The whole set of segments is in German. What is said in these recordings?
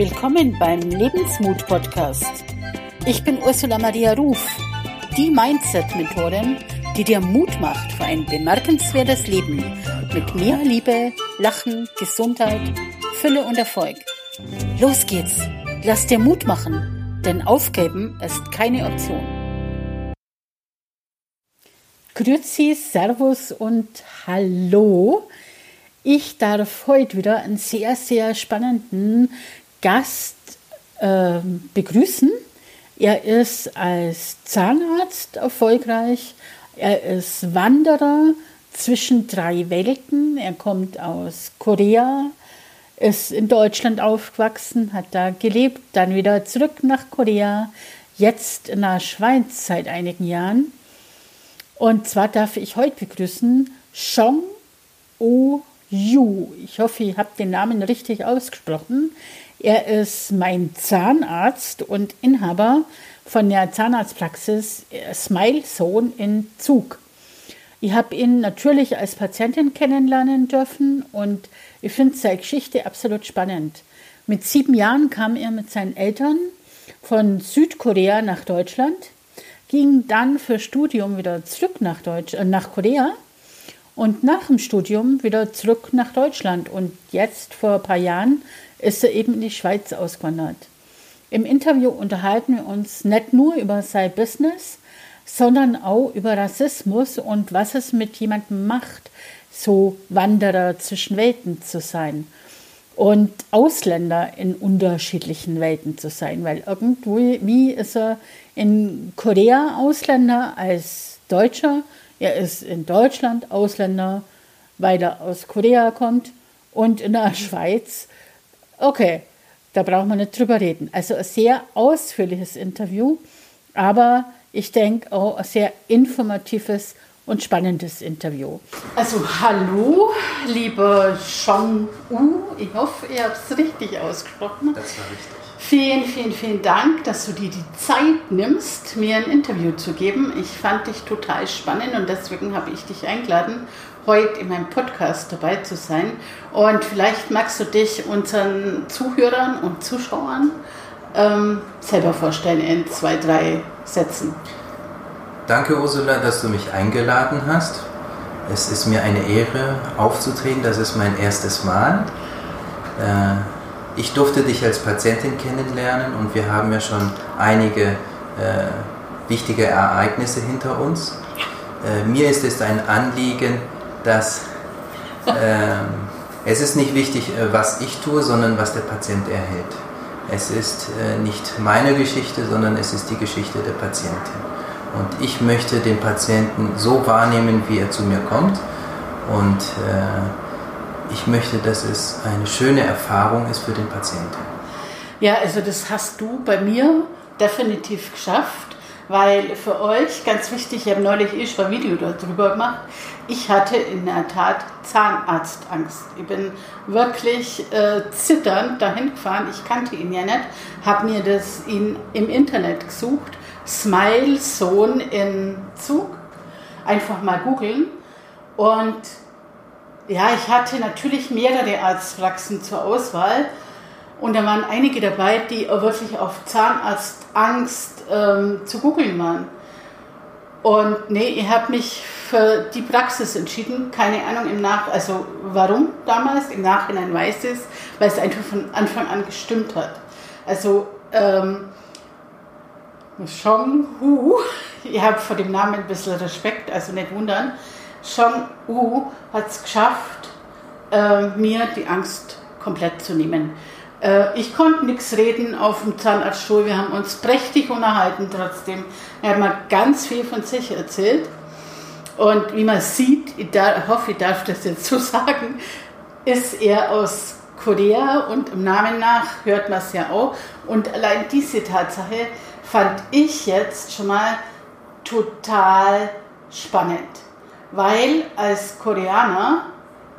Willkommen beim Lebensmut-Podcast. Ich bin Ursula Maria Ruf, die Mindset-Mentorin, die dir Mut macht für ein bemerkenswertes Leben mit mehr Liebe, Lachen, Gesundheit, Fülle und Erfolg. Los geht's! Lass dir Mut machen, denn aufgeben ist keine Option. Grüezi, Servus und Hallo. Ich darf heute wieder einen sehr, sehr spannenden Gast äh, begrüßen. Er ist als Zahnarzt erfolgreich. Er ist Wanderer zwischen drei Welten. Er kommt aus Korea, ist in Deutschland aufgewachsen, hat da gelebt, dann wieder zurück nach Korea, jetzt in der Schweiz seit einigen Jahren. Und zwar darf ich heute begrüßen Chong O Yu. Ich hoffe, ich habe den Namen richtig ausgesprochen. Er ist mein Zahnarzt und Inhaber von der Zahnarztpraxis Smile Zone in Zug. Ich habe ihn natürlich als Patientin kennenlernen dürfen und ich finde seine Geschichte absolut spannend. Mit sieben Jahren kam er mit seinen Eltern von Südkorea nach Deutschland, ging dann für Studium wieder zurück nach, Deutsch, äh, nach Korea und nach dem Studium wieder zurück nach Deutschland. Und jetzt vor ein paar Jahren ist er eben in die Schweiz ausgewandert. Im Interview unterhalten wir uns nicht nur über sein Business, sondern auch über Rassismus und was es mit jemandem macht, so Wanderer zwischen Welten zu sein und Ausländer in unterschiedlichen Welten zu sein, weil irgendwie ist er in Korea Ausländer als Deutscher, er ist in Deutschland Ausländer, weil er aus Korea kommt und in der Schweiz Okay, da braucht man nicht drüber reden. Also ein sehr ausführliches Interview, aber ich denke auch ein sehr informatives und spannendes Interview. Also hallo, lieber Chong U. Ich hoffe, ihr habt es richtig ausgesprochen. Das war richtig. Vielen, vielen, vielen Dank, dass du dir die Zeit nimmst, mir ein Interview zu geben. Ich fand dich total spannend und deswegen habe ich dich eingeladen heute in meinem Podcast dabei zu sein. Und vielleicht magst du dich unseren Zuhörern und Zuschauern ähm, selber vorstellen in zwei, drei Sätzen. Danke, Ursula, dass du mich eingeladen hast. Es ist mir eine Ehre, aufzutreten. Das ist mein erstes Mal. Äh, ich durfte dich als Patientin kennenlernen und wir haben ja schon einige äh, wichtige Ereignisse hinter uns. Äh, mir ist es ein Anliegen, dass ähm, es ist nicht wichtig, äh, was ich tue, sondern was der Patient erhält. Es ist äh, nicht meine Geschichte, sondern es ist die Geschichte der Patientin. Und ich möchte den Patienten so wahrnehmen, wie er zu mir kommt. Und äh, ich möchte, dass es eine schöne Erfahrung ist für den Patienten. Ja, also das hast du bei mir definitiv geschafft, weil für euch, ganz wichtig, ich habe neulich eh schon ein Video darüber gemacht, ich hatte in der Tat Zahnarztangst. Ich bin wirklich äh, zitternd dahin gefahren. Ich kannte ihn ja nicht, habe mir das in, im Internet gesucht. Smile Sohn in Zug. Einfach mal googeln. Und ja, ich hatte natürlich mehrere Arztpraxen zur Auswahl. Und da waren einige dabei, die wirklich auf Zahnarztangst ähm, zu googeln waren. Und nee, ich habe mich für die Praxis entschieden. Keine Ahnung im Nach, also warum damals. Im Nachhinein weiß ich es, weil es einfach von Anfang an gestimmt hat. Also ähm, Chong Hu, ich habe vor dem Namen ein bisschen Respekt, also nicht wundern. Chong Hu hat es geschafft, äh, mir die Angst komplett zu nehmen. Äh, ich konnte nichts reden auf dem Zahnarztstuhl. Wir haben uns prächtig unterhalten trotzdem. Er hat mal ganz viel von sich erzählt. Und wie man sieht, ich hoffe, ich darf das jetzt so sagen, ist er aus Korea und im Namen nach hört man es ja auch. Und allein diese Tatsache fand ich jetzt schon mal total spannend, weil als Koreaner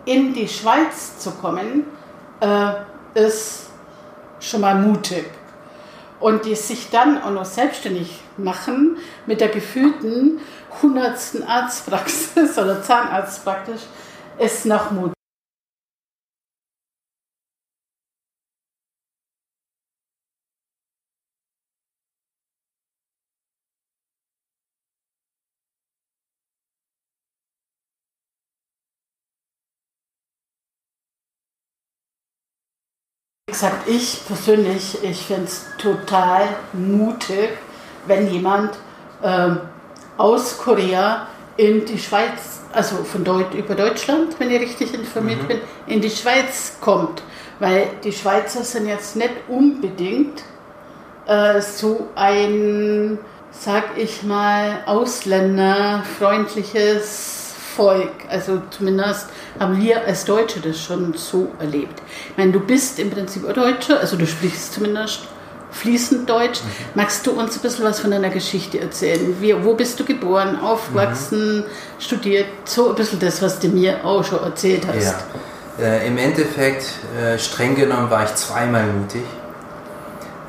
in die Schweiz zu kommen, äh, ist schon mal mutig. Und die sich dann auch noch selbstständig machen mit der gefühlten hundertsten Arztpraxis oder Zahnarzt praktisch, ist noch mutig. Gesagt, ich persönlich, ich finde es total mutig, wenn jemand ähm, aus Korea in die Schweiz, also von Deut über Deutschland, wenn ich richtig informiert mhm. bin, in die Schweiz kommt. Weil die Schweizer sind jetzt nicht unbedingt äh, so ein, sag ich mal, ausländerfreundliches Volk. Also zumindest haben wir als Deutsche das schon so erlebt. Ich meine, du bist im Prinzip ein Deutscher, also du sprichst zumindest fließend Deutsch. Mhm. Magst du uns ein bisschen was von deiner Geschichte erzählen? Wie, wo bist du geboren, aufgewachsen, mhm. studiert? So ein bisschen das, was du mir auch schon erzählt hast. Ja. Äh, Im Endeffekt, äh, streng genommen, war ich zweimal mutig.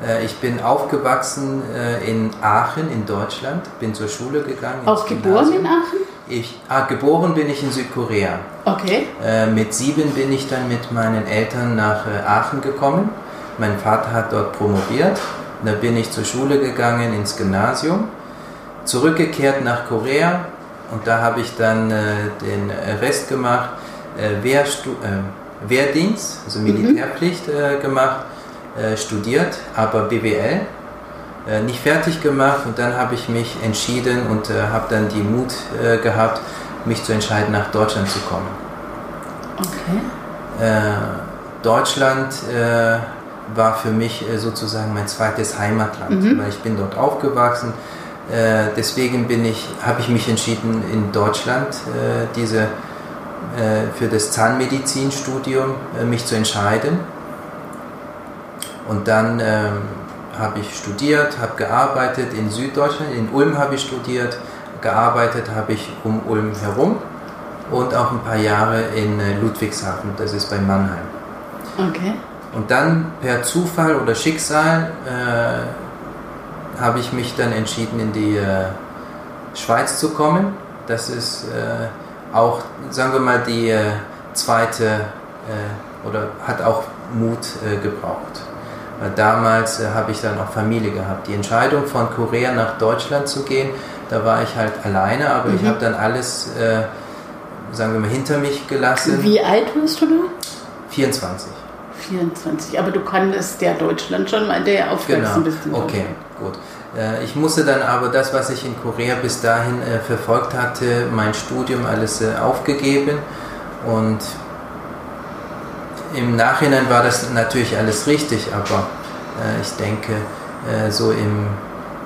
Äh, ich bin aufgewachsen äh, in Aachen in Deutschland, bin zur Schule gegangen. Auch geboren Gymnasium. in Aachen? Ich, ah, geboren bin ich in Südkorea. Okay. Äh, mit sieben bin ich dann mit meinen Eltern nach äh, Aachen gekommen. Mein Vater hat dort promoviert. Da bin ich zur Schule gegangen, ins Gymnasium. Zurückgekehrt nach Korea und da habe ich dann äh, den Rest gemacht, äh, Wehrstu äh, Wehrdienst, also mhm. Militärpflicht mhm. gemacht, studiert, aber BWL äh, nicht fertig gemacht und dann habe ich mich entschieden und äh, habe dann die Mut äh, gehabt, mich zu entscheiden, nach Deutschland zu kommen. Okay. Äh, Deutschland äh, war für mich äh, sozusagen mein zweites Heimatland, mhm. weil ich bin dort aufgewachsen. deswegen bin ich, habe ich mich entschieden, in Deutschland diese für das Zahnmedizinstudium mich zu entscheiden. Und dann ähm, habe ich studiert, habe gearbeitet in Süddeutschland, in Ulm habe ich studiert, gearbeitet habe ich um Ulm herum und auch ein paar Jahre in äh, Ludwigshafen, das ist bei Mannheim. Okay. Und dann per Zufall oder Schicksal äh, habe ich mich dann entschieden, in die äh, Schweiz zu kommen. Das ist äh, auch, sagen wir mal, die äh, zweite äh, oder hat auch Mut gebraucht. Damals äh, habe ich dann auch Familie gehabt. Die Entscheidung von Korea nach Deutschland zu gehen, da war ich halt alleine, aber mhm. ich habe dann alles, äh, sagen wir mal, hinter mich gelassen. Wie alt warst du da? 24. 24, aber du kanntest ja Deutschland schon, weil der ja aufgewachsen genau. bist. Okay, gut. Äh, ich musste dann aber das, was ich in Korea bis dahin äh, verfolgt hatte, mein Studium alles äh, aufgegeben und im Nachhinein war das natürlich alles richtig, aber äh, ich denke, äh, so im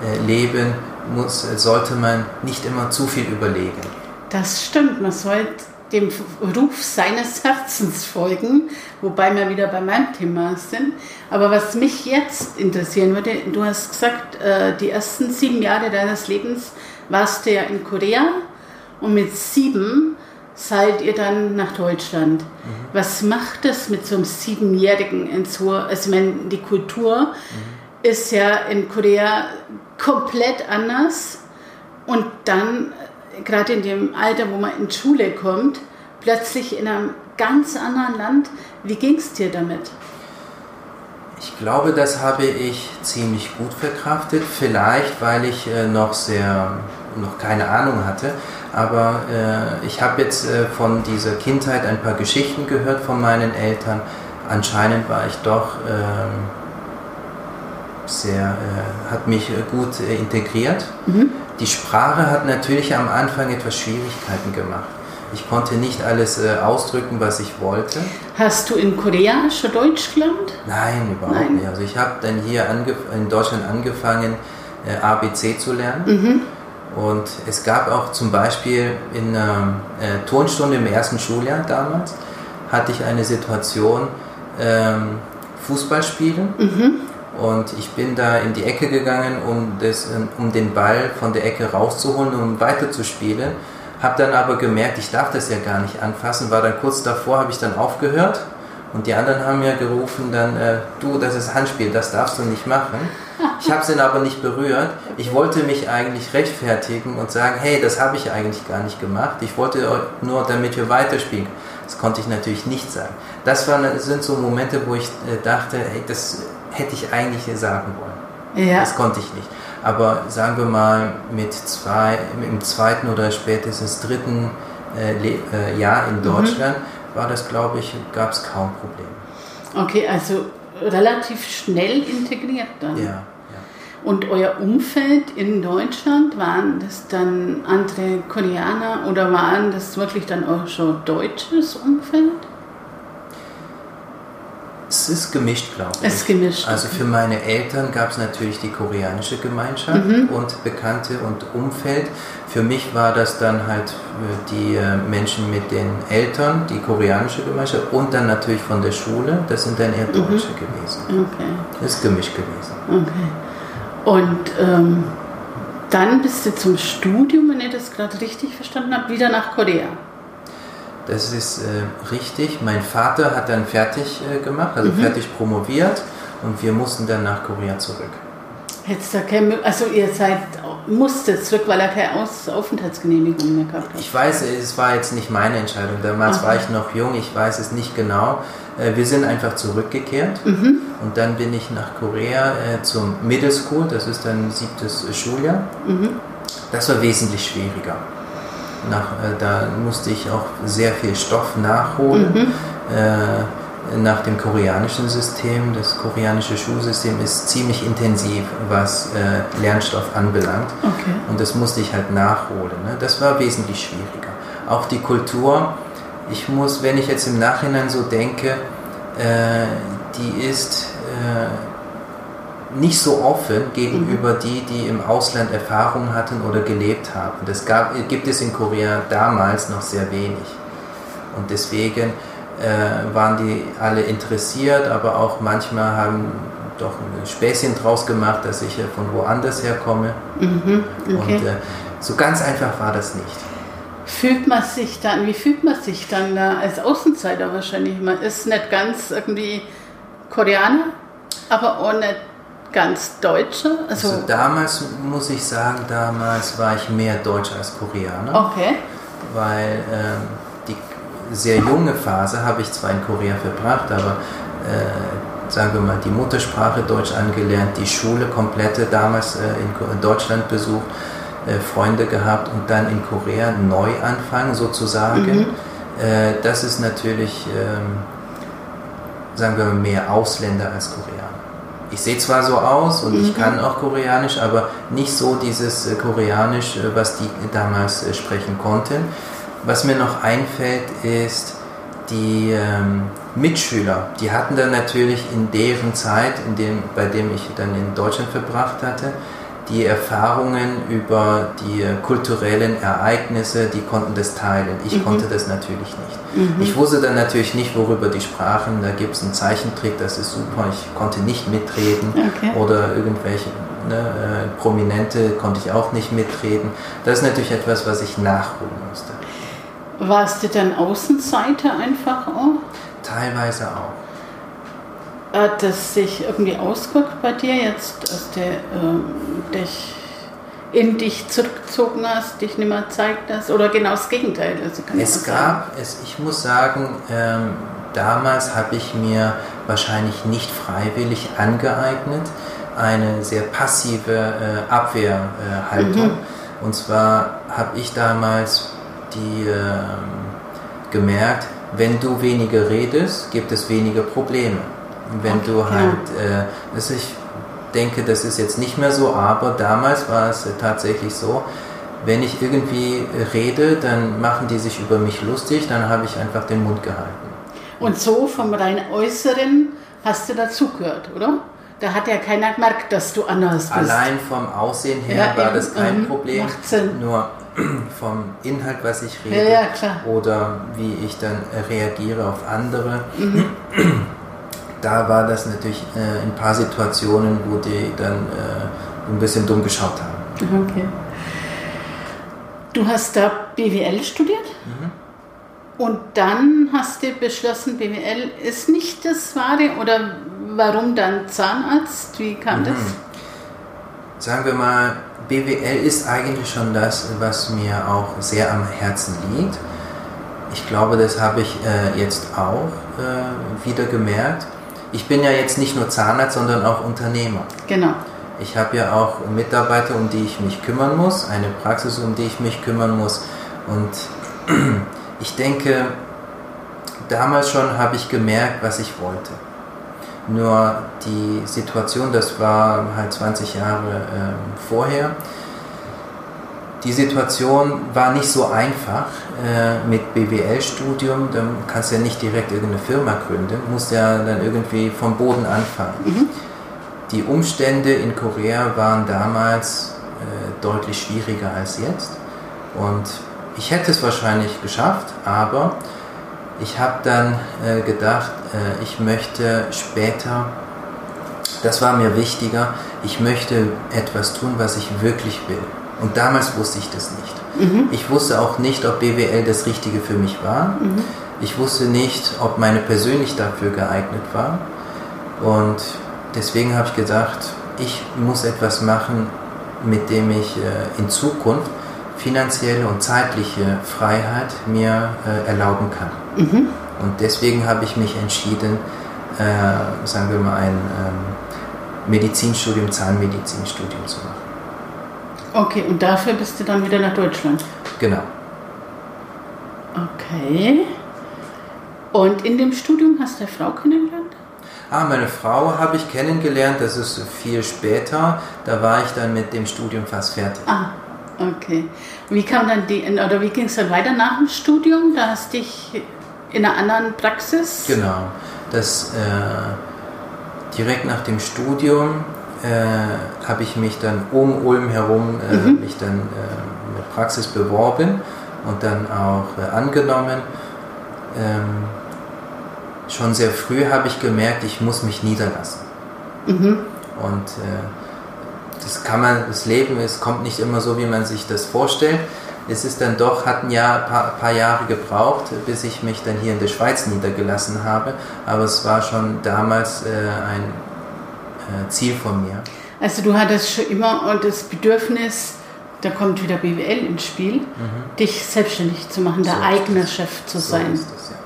äh, Leben muss, sollte man nicht immer zu viel überlegen. Das stimmt, man sollte dem Ruf seines Herzens folgen, wobei wir wieder bei meinem Thema sind. Aber was mich jetzt interessieren würde, du hast gesagt, äh, die ersten sieben Jahre deines Lebens warst du ja in Korea und mit sieben seid ihr dann nach Deutschland. Mhm. Was macht das mit so einem Siebenjährigen in so, also ich meine, die Kultur mhm. ist ja in Korea komplett anders und dann, gerade in dem Alter, wo man in Schule kommt, plötzlich in einem ganz anderen Land. Wie ging es dir damit? Ich glaube, das habe ich ziemlich gut verkraftet. Vielleicht, weil ich äh, noch sehr, noch keine Ahnung hatte. Aber äh, ich habe jetzt äh, von dieser Kindheit ein paar Geschichten gehört von meinen Eltern. Anscheinend war ich doch ähm, sehr, äh, hat mich äh, gut äh, integriert. Mhm. Die Sprache hat natürlich am Anfang etwas Schwierigkeiten gemacht. Ich konnte nicht alles äh, ausdrücken, was ich wollte. Hast du in Korea schon Deutsch gelernt? Nein, überhaupt Nein. nicht. Also ich habe dann hier in Deutschland angefangen, ABC zu lernen. Mhm und es gab auch zum Beispiel in einer äh, Turnstunde im ersten Schuljahr damals, hatte ich eine Situation, ähm, Fußball spielen. Mhm. Und ich bin da in die Ecke gegangen, um, das, um den Ball von der Ecke rauszuholen, um weiterzuspielen. Habe dann aber gemerkt, ich darf das ja gar nicht anfassen, war dann kurz davor, habe ich dann aufgehört. Und die anderen haben ja gerufen dann, äh, du, das ist Handspiel, das darfst du nicht machen. Ich habe sie aber nicht berührt. Ich wollte mich eigentlich rechtfertigen und sagen, hey, das habe ich eigentlich gar nicht gemacht. Ich wollte nur, damit wir weiterspielen. Das konnte ich natürlich nicht sagen. Das waren, sind so Momente, wo ich äh, dachte, hey, das hätte ich eigentlich sagen wollen. Ja. Das konnte ich nicht. Aber sagen wir mal, mit zwei, im zweiten oder spätestens dritten äh, äh, Jahr in mhm. Deutschland mhm. war das, glaube ich, gab es kaum Probleme. Okay, also relativ schnell integriert dann. Ja. Und euer Umfeld in Deutschland, waren das dann andere Koreaner oder waren das wirklich dann auch schon deutsches Umfeld? Es ist gemischt, glaube ich. Es ist gemischt. Also für meine Eltern gab es natürlich die koreanische Gemeinschaft Mhm. und Bekannte und Umfeld. Für mich war das dann halt äh, die äh, Menschen mit den Eltern, die koreanische Gemeinschaft und dann natürlich von der Schule. Das sind dann eher Deutsche gewesen. Okay, Das ist gemischt gewesen. okay. Und ähm, dann bist du zum Studium, wenn ich das gerade richtig verstanden habe, wieder nach Korea. Das ist äh, richtig. Mein Vater hat dann fertig äh, gemacht, also Mhm. fertig promoviert und wir mussten dann nach Korea zurück. Hättest da keine, Mö- also ihr seid, musstet zurück, weil er keine Aus Aufenthaltsgenehmigung mehr gehabt hat. Ich weiß, es war jetzt nicht meine Entscheidung. Damals Aha. war ich noch jung, ich weiß es nicht genau. Äh, Wir sind einfach zurückgekehrt Mhm. und dann bin ich nach Korea äh, zum Middle School, das ist dann siebtes Schuljahr. Mhm. Das war wesentlich schwieriger. Nach, äh, da musste ich auch sehr viel Stoff nachholen. Mhm. Äh, nach dem koreanischen System. Das koreanische Schulsystem ist ziemlich intensiv, was äh, Lernstoff anbelangt. Okay. Und das musste ich halt nachholen. Ne? Das war wesentlich schwieriger. Auch die Kultur, ich muss, wenn ich jetzt im Nachhinein so denke, äh, die ist äh, nicht so offen gegenüber die, die im Ausland Erfahrung hatten oder gelebt haben. Das gab, gibt es in Korea damals noch sehr wenig. Und deswegen äh, waren die alle interessiert, aber auch manchmal haben doch ein Späßchen draus gemacht, dass ich ja von woanders herkomme. Mhm. Okay. Und äh, so ganz einfach war das nicht. Fühlt man sich dann, wie fühlt man sich dann da als Außenseiter wahrscheinlich? Man ist nicht ganz irgendwie Koreaner, aber auch nicht ganz Deutscher. Also, Also damals muss ich sagen, damals war ich mehr Deutsch als Koreaner, okay. weil ähm, sehr junge Phase habe ich zwar in Korea verbracht, aber äh, sagen wir mal die Muttersprache Deutsch angelernt, die Schule komplette damals äh, in, in Deutschland besucht, äh, Freunde gehabt und dann in Korea neu anfangen sozusagen. Äh, das ist natürlich, ähm, sagen wir mal, mehr Ausländer als Koreaner. Ich sehe zwar so aus und ich kann auch Koreanisch, aber nicht so dieses äh, Koreanisch, äh, was die damals sprechen konnten. Was mir noch einfällt, ist die ähm, Mitschüler. Die hatten dann natürlich in deren Zeit, in dem, bei dem ich dann in Deutschland verbracht hatte, die Erfahrungen über die kulturellen Ereignisse, die konnten das teilen. Ich konnte das natürlich nicht. Ich wusste dann natürlich nicht, worüber die sprachen. Da gibt es einen Zeichentrick, das ist super. Ich konnte nicht mitreden. Okay. Oder irgendwelche ne, äh, Prominente konnte ich auch nicht mitreden. Das ist natürlich etwas, was ich nachholen musste. Warst du dann Außenseiter einfach auch? Teilweise auch. Hat das sich irgendwie ausgewirkt bei dir jetzt, dass du ähm, dich in dich zurückgezogen hast, dich nicht mehr zeigt hast? Oder genau das Gegenteil? Also Es gab, es, ich muss sagen, ähm, damals habe ich mir wahrscheinlich nicht freiwillig angeeignet, eine sehr passive äh, Abwehrhaltung. Und zwar habe ich damals die ähm, gemerkt, wenn du weniger redest, gibt es weniger Probleme. Wenn Okay, du halt, äh, das ich denke, das ist jetzt nicht mehr so, aber damals war es äh, tatsächlich so, wenn ich irgendwie äh, rede, dann machen die sich über mich lustig, dann habe ich einfach den Mund gehalten. Und so vom rein Äußeren hast du dazugehört, oder? Da hat ja keiner gemerkt, dass du anders bist. Allein vom Aussehen her Ja, war eben, das kein mhm, Problem. macht Sinn. Nur vom Inhalt, was ich Ja, rede ja, klar. oder wie ich dann reagiere auf andere. Mhm. Da war das natürlich äh, in ein paar Situationen, wo die dann äh, ein bisschen dumm geschaut haben. Okay. Du hast da BWL studiert und dann hast du beschlossen, BWL ist nicht das Wahre oder warum dann Zahnarzt? Wie kam das? Sagen wir mal, BWL ist eigentlich schon das, was mir auch sehr am Herzen liegt. Ich glaube, das habe ich äh, jetzt auch äh, wieder gemerkt. Ich bin ja jetzt nicht nur Zahnarzt, sondern auch Unternehmer. Genau. Ich habe ja auch Mitarbeiter, um die ich mich kümmern muss, eine Praxis, um die ich mich kümmern muss. Und ich denke, damals schon habe ich gemerkt, was ich wollte. Nur die Situation, das war halt 20 Jahre äh, vorher, die Situation war nicht so einfach äh, mit BWL-Studium. Dann kannst du ja nicht direkt irgendeine Firma gründen, musst ja dann irgendwie vom Boden anfangen. Mhm. Die Umstände in Korea waren damals äh, deutlich schwieriger als jetzt. Und ich hätte es wahrscheinlich geschafft, aber ich habe dann äh, gedacht, äh, ich möchte später, das war mir wichtiger, ich möchte etwas tun, was ich wirklich will. Und damals wusste ich das nicht. Mhm. Ich wusste auch nicht, ob BWL das Richtige für mich war. Mhm. Ich wusste nicht, ob meine persönlich dafür geeignet war. Und deswegen habe ich gedacht, ich muss etwas machen, mit dem ich äh, in Zukunft finanzielle und zeitliche Freiheit mir äh, erlauben kann. Mhm. Und deswegen habe ich mich entschieden, äh, sagen wir mal, ein ähm, Medizinstudium, Zahnmedizinstudium zu machen. Okay, und dafür bist du dann wieder nach Deutschland? Genau. Okay. Und in dem Studium hast du eine Frau kennengelernt? Ah, meine Frau habe ich kennengelernt, das ist viel später. Da war ich dann mit dem Studium fast fertig. Ah, okay. Wie kam dann die, oder wie ging es dann weiter nach dem Studium? Da hast dich in einer anderen Praxis? Genau. Das äh, direkt nach dem Studium äh, habe ich mich dann um Ulm herum äh, mhm. mich dann äh, mit Praxis beworben und dann auch äh, angenommen. Ähm, schon sehr früh habe ich gemerkt, ich muss mich niederlassen. Mhm. Und äh, das kann man, das Leben ist, kommt nicht immer so, wie man sich das vorstellt. Es ist dann doch, hat ein Jahr, paar, paar Jahre gebraucht, bis ich mich dann hier in der Schweiz niedergelassen habe. Aber es war schon damals äh, ein äh, Ziel von mir. Also du hattest schon immer das Bedürfnis, da kommt wieder BWL ins Spiel, mhm. dich selbstständig zu machen, der so eigene Chef zu so sein. Das, ja.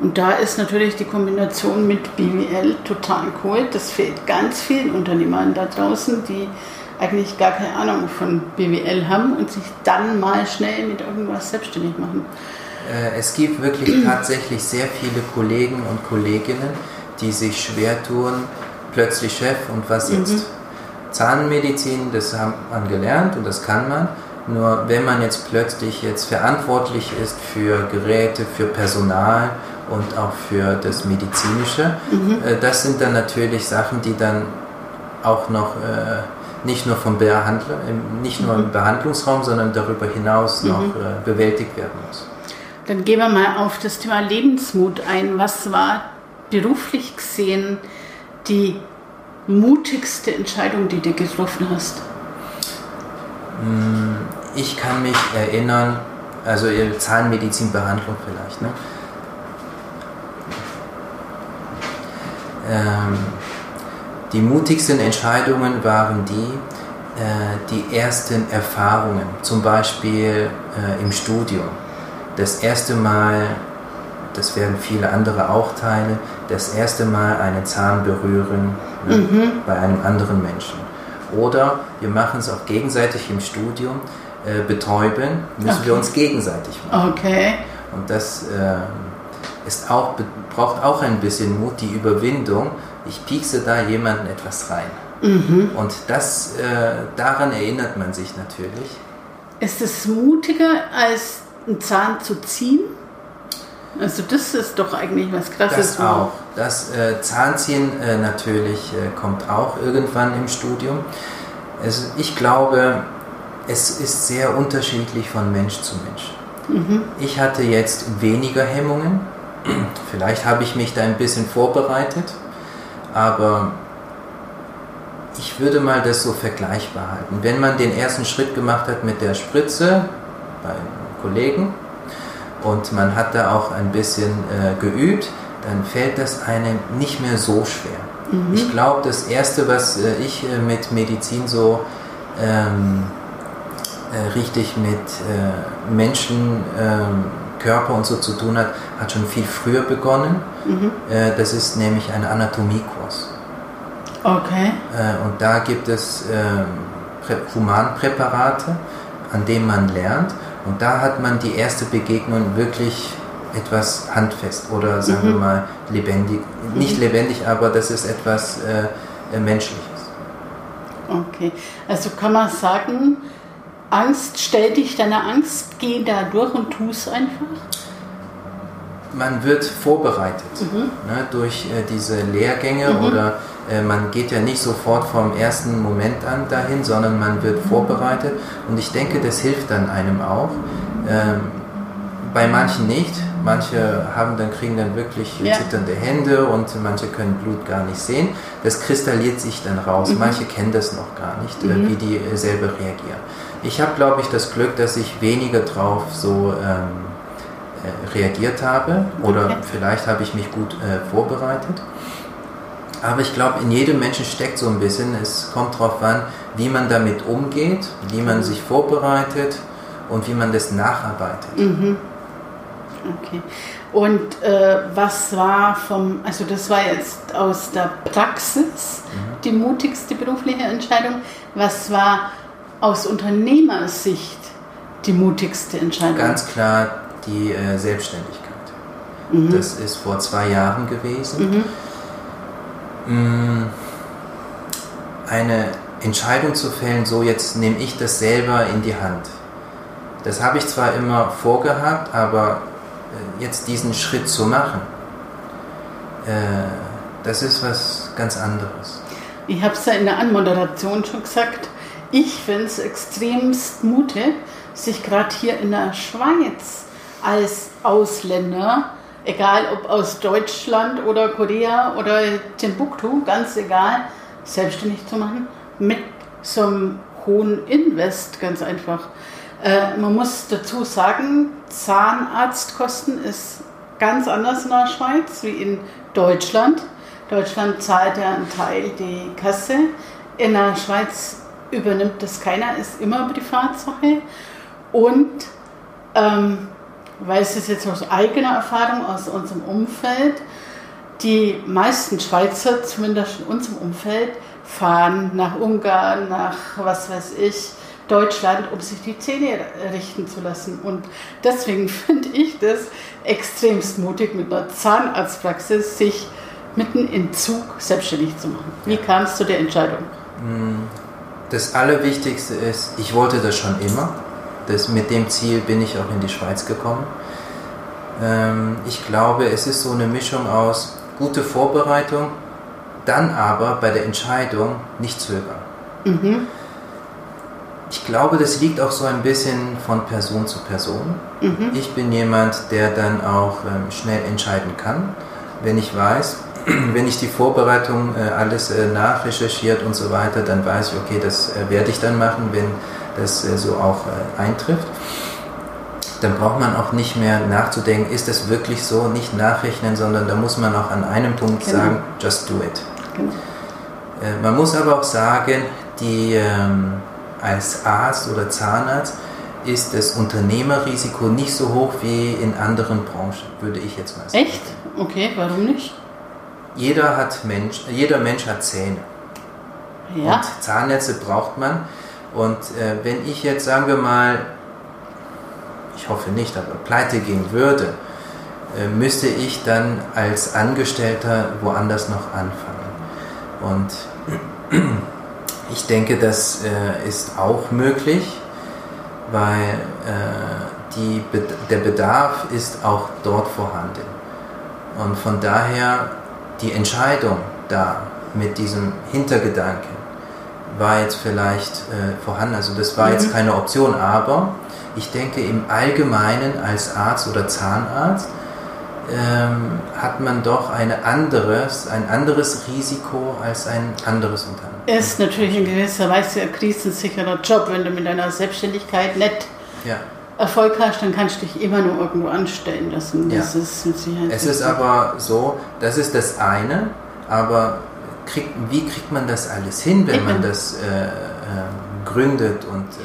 Und da ist natürlich die Kombination mit BWL total cool. Das fehlt ganz vielen Unternehmern da draußen, die eigentlich gar keine Ahnung von BWL haben und sich dann mal schnell mit irgendwas selbstständig machen. Äh, es gibt wirklich tatsächlich sehr viele Kollegen und Kolleginnen, die sich schwer tun, plötzlich Chef und was jetzt? Mhm. Zahnmedizin, das hat man gelernt und das kann man. Nur wenn man jetzt plötzlich jetzt verantwortlich ist für Geräte, für Personal und auch für das Medizinische, mhm. äh, das sind dann natürlich Sachen, die dann auch noch äh, nicht nur vom Behandler, nicht nur mhm. im Behandlungsraum, sondern darüber hinaus mhm. noch äh, bewältigt werden muss. Dann gehen wir mal auf das Thema Lebensmut ein. Was war beruflich gesehen die mutigste Entscheidung, die du getroffen hast? Hm, ich kann mich erinnern, also Zahnmedizinbehandlung vielleicht. Ne? Ähm, die mutigsten Entscheidungen waren die, äh, die ersten Erfahrungen, zum Beispiel äh, im Studium. Das erste Mal das werden viele andere auch teilen, das erste Mal einen Zahn berühren ne, mhm. bei einem anderen Menschen. Oder wir machen es auch gegenseitig im Studium, äh, betäuben müssen okay. wir uns gegenseitig machen. Okay. Und das äh, ist auch, braucht auch ein bisschen Mut, die Überwindung. Ich piekse da jemanden etwas rein. Mhm. Und das, äh, daran erinnert man sich natürlich. Ist es mutiger, als einen Zahn zu ziehen? Also das ist doch eigentlich was Krasses. Das auch. Das äh, Zahnziehen äh, natürlich äh, kommt auch irgendwann im Studium. Es, ich glaube, es ist sehr unterschiedlich von Mensch zu Mensch. Mhm. Ich hatte jetzt weniger Hemmungen. Vielleicht habe ich mich da ein bisschen vorbereitet, aber ich würde mal das so vergleichbar halten. Wenn man den ersten Schritt gemacht hat mit der Spritze beim Kollegen, und man hat da auch ein bisschen äh, geübt, dann fällt das einem nicht mehr so schwer. Mhm. Ich glaube, das Erste, was äh, ich äh, mit Medizin so ähm, äh, richtig mit äh, Menschen, ähm, Körper und so zu tun hat, hat schon viel früher begonnen. Mhm. Äh, das ist nämlich ein Anatomiekurs. Okay. und da gibt es ähm, Humanpräparate, an denen man lernt. Und da hat man die erste Begegnung wirklich etwas handfest oder sagen wir mal lebendig. Nicht lebendig, aber das ist etwas äh, äh, Menschliches. Okay, also kann man sagen, Angst, stell dich deiner Angst, geh da durch und tu es einfach? Man wird vorbereitet ne, durch äh, diese Lehrgänge oder äh, man geht ja nicht sofort vom ersten Moment an dahin, sondern man wird vorbereitet und ich denke, das hilft dann einem auch. Ähm, bei manchen nicht. Manche haben dann, kriegen dann wirklich Ja. zitternde Hände und manche können Blut gar nicht sehen. Das kristalliert sich dann raus. Manche kennen das noch gar nicht, äh, wie die äh, selber reagieren. Ich habe, glaube ich, das Glück, dass ich weniger drauf so ähm, äh, reagiert habe oder Okay. vielleicht habe ich mich gut äh, vorbereitet. Aber ich glaube, in jedem Menschen steckt so ein bisschen, es kommt darauf an, wie man damit umgeht, wie man sich vorbereitet und wie man das nacharbeitet. Okay. Und äh, was war vom, also das war jetzt aus der Praxis die mutigste berufliche Entscheidung. Was war aus Unternehmersicht die mutigste Entscheidung? Ganz klar die äh, Selbstständigkeit. Das ist vor zwei Jahren gewesen. Mm, Eine Entscheidung zu fällen, so jetzt nehme ich das selber in die Hand. Das habe ich zwar immer vorgehabt, aber äh, jetzt diesen Schritt zu machen, äh, das ist was ganz anderes. Ich habe es ja in der Anmoderation schon gesagt. Ich finde es extremst mutig, sich gerade hier in der Schweiz als Ausländer, egal ob aus Deutschland oder Korea oder Timbuktu, ganz egal, selbstständig zu machen, mit so einem hohen Invest, ganz einfach. Äh, man muss dazu sagen, Zahnarztkosten ist ganz anders in der Schweiz wie in Deutschland. Deutschland zahlt ja einen Teil die Kasse. In der Schweiz übernimmt das keiner, ist immer Privatsache. Und ähm, weiß es jetzt aus eigener Erfahrung, aus unserem Umfeld, die meisten Schweizer, zumindest in unserem Umfeld, fahren nach Ungarn, nach was weiß ich, Deutschland, um sich die Zähne richten zu lassen. Und deswegen finde ich das extremst mutig, mit einer Zahnarztpraxis sich mitten im Zug selbstständig zu machen. Wie kam es zu der Entscheidung? Das Allerwichtigste ist, ich wollte das schon immer. Das, mit dem Ziel bin ich auch in die Schweiz gekommen. Ähm, ich glaube, es ist so eine Mischung aus gute Vorbereitung, dann aber bei der Entscheidung nicht zögern. Ich glaube, das liegt auch so ein bisschen von Person zu Person. Ich bin jemand, der dann auch ähm, schnell entscheiden kann, wenn ich weiß, wenn ich die Vorbereitung äh, alles äh, nachrecherchiert und so weiter, dann weiß ich, okay, das äh, werde ich dann machen, wenn das äh, so auch äh, eintrifft. Dann braucht man auch nicht mehr nachzudenken, ist das wirklich so, nicht nachrechnen, sondern da muss man auch an einem Punkt Genau. sagen, just do it. Genau. Äh, Man muss aber auch sagen, die, ähm, als Arzt oder Zahnarzt ist das Unternehmerrisiko nicht so hoch wie in anderen Branchen, würde ich jetzt mal sagen. Echt? Okay, warum nicht? Jeder, hat Mensch, jeder Mensch hat Zähne Ja. und Zahnärzte braucht man. Und äh, wenn ich jetzt, sagen wir mal, ich hoffe nicht, aber pleite gehen würde, äh, müsste ich dann als Angestellter woanders noch anfangen. Und ich denke, das äh, ist auch möglich, weil äh, die, der Bedarf ist auch dort vorhanden. Und von daher die Entscheidung da mit diesem Hintergedanken war jetzt vielleicht äh, vorhanden. Also das war jetzt keine Option, aber ich denke im Allgemeinen als Arzt oder Zahnarzt ähm, hat man doch eine anderes, ein anderes Risiko als ein anderes Unternehmen. Ist natürlich in gewisser Weise ein krisensicherer Job. Wenn du mit deiner Selbstständigkeit nicht Ja. Erfolg hast, dann kannst du dich immer nur irgendwo anstellen lassen. Das Ja. ist mit Sicherheit. Es ist aber so, das ist das eine, aber kriegt, wie kriegt man das alles hin, wenn man das äh, äh, gründet und äh,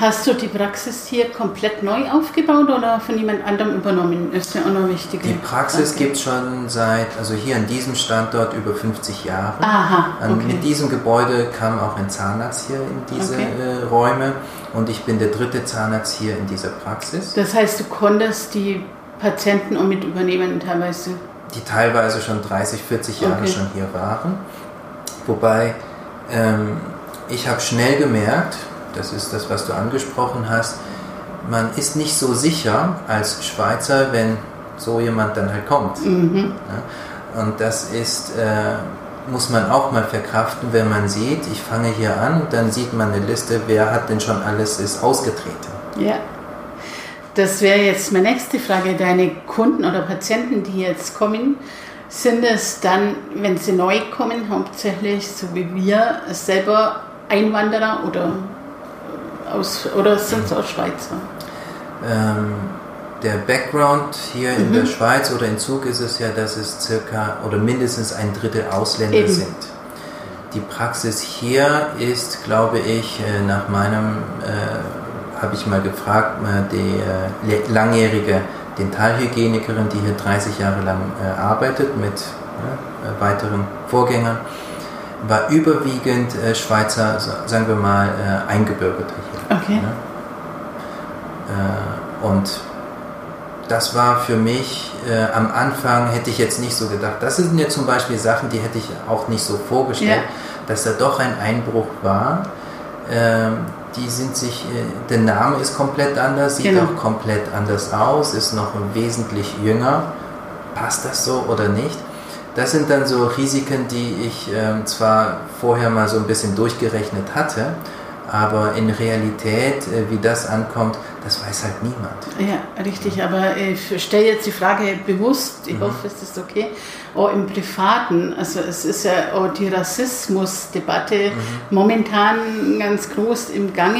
Hast du die Praxis hier komplett neu aufgebaut oder von jemand anderem übernommen? Ist ja auch noch wichtig. die Praxis gibt es schon seit, also hier an diesem Standort über 50 Jahre. Aha, okay. Mit diesem Gebäude kam auch ein Zahnarzt hier in diese Okay. äh, Räume und ich bin der dritte Zahnarzt hier in dieser Praxis. Das heißt, du konntest die Patienten auch mit übernehmen teilweise? Die teilweise schon 30, 40 Jahre schon hier waren. Wobei ähm, ich habe schnell gemerkt, das ist das, was du angesprochen hast, man ist nicht so sicher als Schweizer, wenn so jemand dann halt kommt. Mhm. Ja? Und das ist, äh, muss man auch mal verkraften, wenn man sieht, ich fange hier an und dann sieht man eine Liste, wer hat denn schon alles ist ausgetreten. Ja. Das wäre jetzt meine nächste Frage. Deine Kunden oder Patienten, die jetzt kommen, sind es dann, wenn sie neu kommen, hauptsächlich so wie wir, selber Einwanderer oder, aus, oder sind es auch Schweizer? Ähm, der Background hier mhm. in der Schweiz oder in Zug ist es ja, dass es circa oder mindestens ein Drittel Ausländer Eben. sind. Die Praxis hier ist, glaube ich, äh, nach meinem, äh, habe ich mal gefragt, äh, die äh, langjährige Dentalhygienikerin, die hier 30 Jahre lang äh, arbeitet mit äh, weiteren Vorgängern, war überwiegend Schweizer, sagen wir mal, Eingebürgerte. Okay. Ne? und das war für mich äh, am Anfang, hätte ich jetzt nicht so gedacht. Das sind ja zum Beispiel Sachen, die hätte ich auch nicht so vorgestellt, ja. dass da doch ein Einbruch war. Ähm, die sind sich, äh, der Name ist komplett anders, sieht genau. auch komplett anders aus, ist noch wesentlich jünger. Passt das so oder nicht? Das sind dann so Risiken, die ich äh, zwar vorher mal so ein bisschen durchgerechnet hatte, aber in Realität, äh, wie das ankommt, das weiß halt niemand. Ja, richtig. Aber ich stelle jetzt die Frage bewusst, ich mhm. hoffe, es ist okay, auch im Privaten. Also es ist ja auch die Rassismusdebatte mhm. momentan ganz groß im Gange.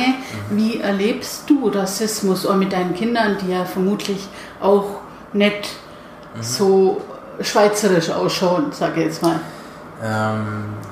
Mhm. Wie erlebst du Rassismus auch mit deinen Kindern, die ja vermutlich auch nicht mhm. so schweizerisch ausschauen, sage ich jetzt mal? Ähm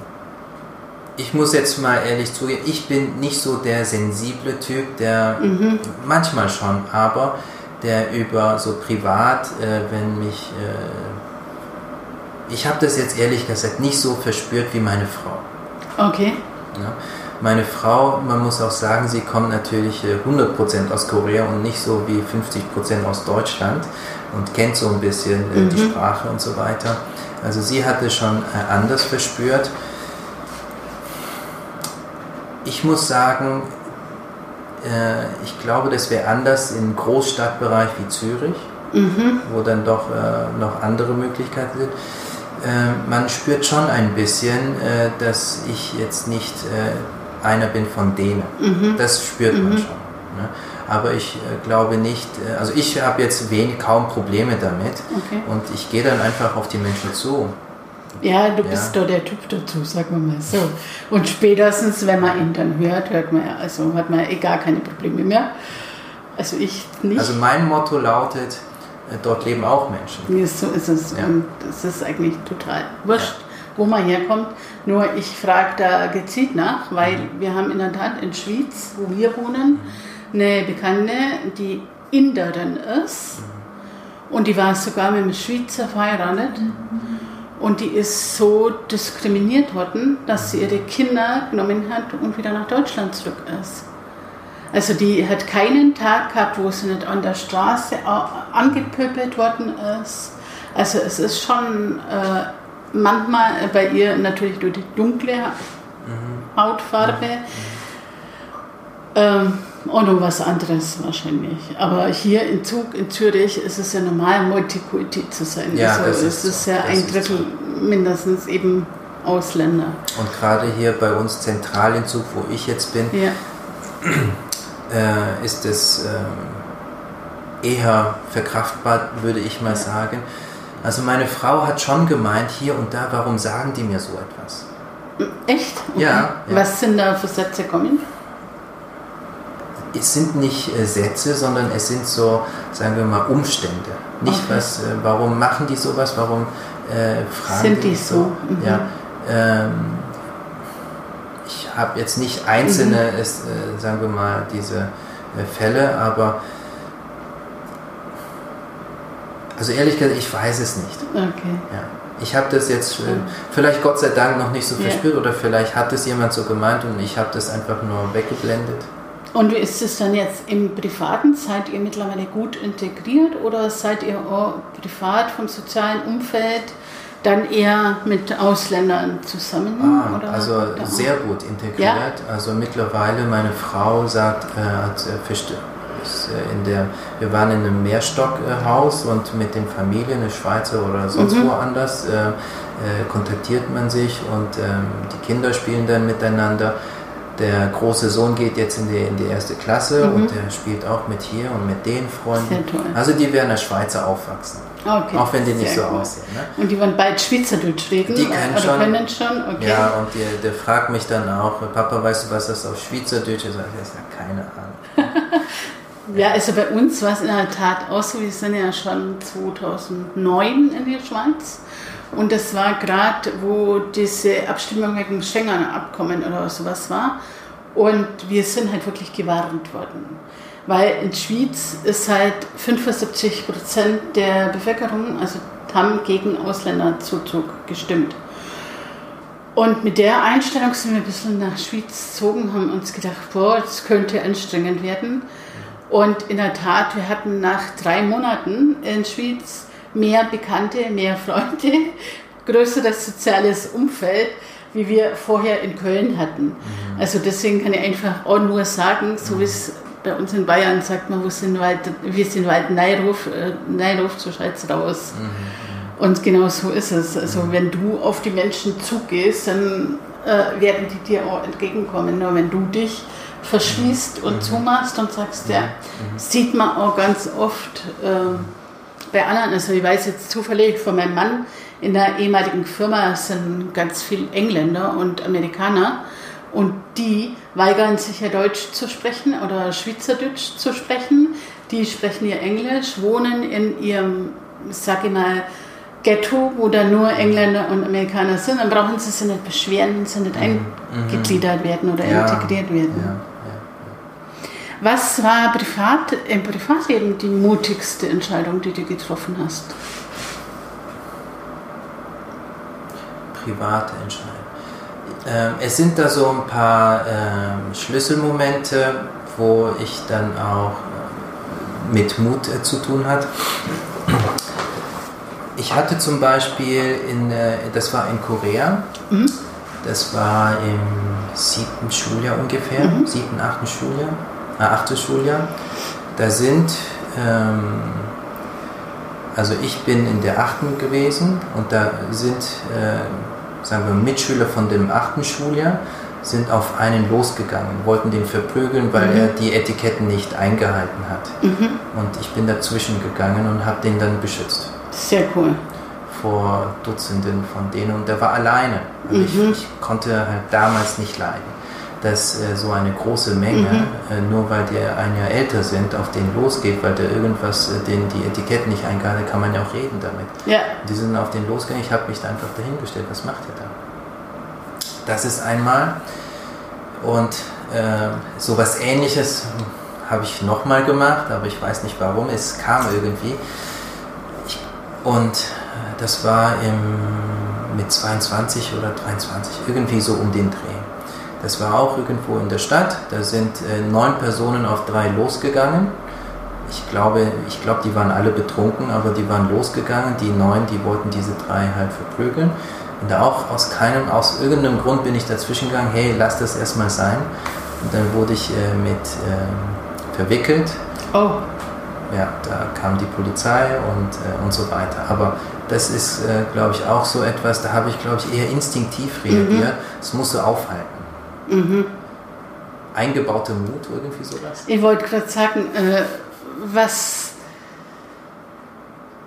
ich muss jetzt mal ehrlich zugeben, ich bin nicht so der sensible Typ, der mhm. manchmal schon, aber der über so privat, äh, wenn mich, äh, ich habe das jetzt ehrlich gesagt nicht so verspürt wie meine Frau. Okay. Ja? Meine Frau, man muss auch sagen, sie kommt natürlich 100% äh, aus Korea und nicht so wie 50% aus Deutschland und kennt so ein bisschen äh, mhm. die Sprache und so weiter. Also sie hatte schon äh, anders verspürt ich muss sagen, äh, ich glaube, das wäre anders im Großstadtbereich wie Zürich, mhm. wo dann doch äh, noch andere Möglichkeiten sind. Äh, man spürt schon ein bisschen, äh, dass ich jetzt nicht äh, einer bin von denen. Mhm. Das spürt mhm. man schon. Ne? Aber ich äh, glaube nicht, also ich habe jetzt wenig, kaum Probleme damit okay. und ich gehe dann einfach auf die Menschen zu. Ja, du bist ja. doch der Typ dazu, sagen wir mal so. Und spätestens, wenn man ihn dann hört, hört man, also hat man eh gar keine Probleme mehr. Also ich nicht. Also mein Motto lautet, äh, dort leben auch Menschen. Ja, so ist es. Ja. Und das ist eigentlich total wurscht, ja. wo man herkommt. Nur ich frage da gezielt nach, weil mhm. wir haben in der Tat in Schwyz, wo wir wohnen, eine Bekannte, die Inderin ist. Mhm. Und die war sogar mit einem Schweizer verheiratet. Mhm. Und die ist so diskriminiert worden, dass sie ihre Kinder genommen hat und wieder nach Deutschland zurück ist. Also die hat keinen Tag gehabt, wo sie nicht an der Straße angepöbelt worden ist. Also es ist schon äh, manchmal bei ihr natürlich durch die dunkle mhm. Hautfarbe. Ähm, und noch was anderes wahrscheinlich. Aber hier in Zug, in Zürich, ist es ja normal, Multikulti zu sein. Ja, also das es ist, so. ja ein Drittel so. mindestens eben Ausländer. Und gerade hier bei uns zentral in Zug, wo ich jetzt bin, ja. äh, ist es äh, eher verkraftbar, würde ich mal ja. sagen. Also meine Frau hat schon gemeint, hier und da, warum sagen die mir so etwas? Echt? Okay. Ja, ja. Was sind da für Sätze kommen? Es sind nicht äh, Sätze, sondern es sind so, sagen wir mal, Umstände. Nicht okay. was, äh, warum machen die sowas, warum äh, fragen sind die, die so? Mhm. Ja, ähm, ich habe jetzt nicht einzelne, mhm. es, äh, sagen wir mal, diese äh, Fälle, aber also ehrlich gesagt, ich weiß es nicht. Okay. Ja. Ich habe das jetzt äh, vielleicht Gott sei Dank noch nicht so verspürt ja. oder vielleicht hat es jemand so gemeint und ich habe das einfach nur weggeblendet. Und wie ist es dann jetzt im Privaten? Seid ihr mittlerweile gut integriert oder seid ihr privat vom sozialen Umfeld dann eher mit Ausländern zusammen? Ah, oder also sehr gut integriert. Ja? Also mittlerweile meine Frau sagt, äh, fischt äh, in der, wir waren in einem Mehrstockhaus und mit den Familien, eine Schweizer oder sonst mhm. woanders, äh, äh, kontaktiert man sich und ähm, die Kinder spielen dann miteinander. Der große Sohn geht jetzt in die, in die erste Klasse mhm. und der spielt auch mit hier und mit den Freunden. Also die werden als Schweizer aufwachsen. Okay. Auch wenn die nicht so cool. aussehen. Ne? Und die wollen bald Schweizerdeutsch reden? Die können oder schon. Können schon? Okay. Ja, und der, der fragt mich dann auch, Papa, weißt du, was das auf Schweizerdeutsch ist? Ich sage, keine Ahnung. ja, also bei uns war es in der Tat auch so, wir sind ja schon 2009 in der Schweiz. Und das war gerade, wo diese Abstimmung wegen Schengen-Abkommen oder sowas war. Und wir sind halt wirklich gewarnt worden. Weil in Schwyz ist halt 75 Prozent der Bevölkerung, also haben gegen Ausländerzuzug gestimmt. Und mit der Einstellung sind wir ein bisschen nach Schwyz gezogen, haben uns gedacht, boah, das könnte anstrengend werden. Und in der Tat, wir hatten nach drei Monaten in Schwyz mehr Bekannte, mehr Freunde, größeres soziales Umfeld, wie wir vorher in Köln hatten. Mhm. Also deswegen kann ich einfach auch nur sagen, so wie es bei uns in Bayern sagt man, wir sind weit, wir sind weit Neiruf, äh, Neiruf so scheit's raus. Mhm. Und genau so ist es. Also mhm. wenn du auf die Menschen zugehst, dann äh, werden die dir auch entgegenkommen. Nur wenn du dich verschließt und zumachst und sagst, ja, sieht man auch ganz oft. Äh, bei anderen, also ich weiß jetzt zufällig von meinem Mann, in der ehemaligen Firma sind ganz viele Engländer und Amerikaner und die weigern sich ja Deutsch zu sprechen oder Schweizerdeutsch zu sprechen. Die sprechen ihr Englisch, wohnen in ihrem, sag ich mal, Ghetto, wo da nur Engländer und Amerikaner sind, dann brauchen sie sich nicht beschweren, sie nicht mhm. eingegliedert werden oder ja. integriert werden. Ja. Was war privat, im Privatleben die mutigste Entscheidung, die du getroffen hast? Private Entscheidung. Ähm, es sind da so ein paar ähm, Schlüsselmomente, wo ich dann auch äh, mit Mut äh, zu tun hat. Ich hatte zum Beispiel, in, äh, das war in Korea, mhm. das war im siebten Schuljahr ungefähr, mhm. siebten, achten Schuljahr achtes Schuljahr. Da sind, ähm, also ich bin in der achten gewesen und da sind, äh, sagen wir, Mitschüler von dem achten Schuljahr sind auf einen losgegangen, wollten den verprügeln, weil mhm. er die Etiketten nicht eingehalten hat. Mhm. Und ich bin dazwischen gegangen und habe den dann beschützt. Sehr cool. Vor Dutzenden von denen und der war alleine. Also mhm. ich, ich, konnte halt damals nicht leiden dass äh, so eine große Menge, mhm. äh, nur weil die ein Jahr älter sind, auf den losgeht, weil der irgendwas, äh, den die Etiketten nicht eingehalten kann man ja auch reden damit. Ja. Die sind auf den losgegangen, ich habe mich da einfach dahingestellt, was macht ihr da? Das ist einmal. Und äh, sowas ähnliches habe ich nochmal gemacht, aber ich weiß nicht warum, es kam irgendwie. Ich, und äh, das war im, mit 22 oder 23, irgendwie so um den Dreh. Das war auch irgendwo in der Stadt. Da sind äh, neun Personen auf drei losgegangen. Ich glaube, ich glaube, die waren alle betrunken, aber die waren losgegangen. Die neun, die wollten diese drei halt verprügeln. Und da auch aus keinem, aus irgendeinem Grund bin ich dazwischen gegangen, hey, lass das erstmal sein. Und dann wurde ich äh, mit äh, verwickelt. Oh. Ja, da kam die Polizei und, äh, und so weiter. Aber das ist, äh, glaube ich, auch so etwas, da habe ich, glaube ich, eher instinktiv reagiert. Es mhm. musst du aufhalten. Mhm. Eingebaute Mut, irgendwie sowas? Ich wollte gerade sagen, äh, was,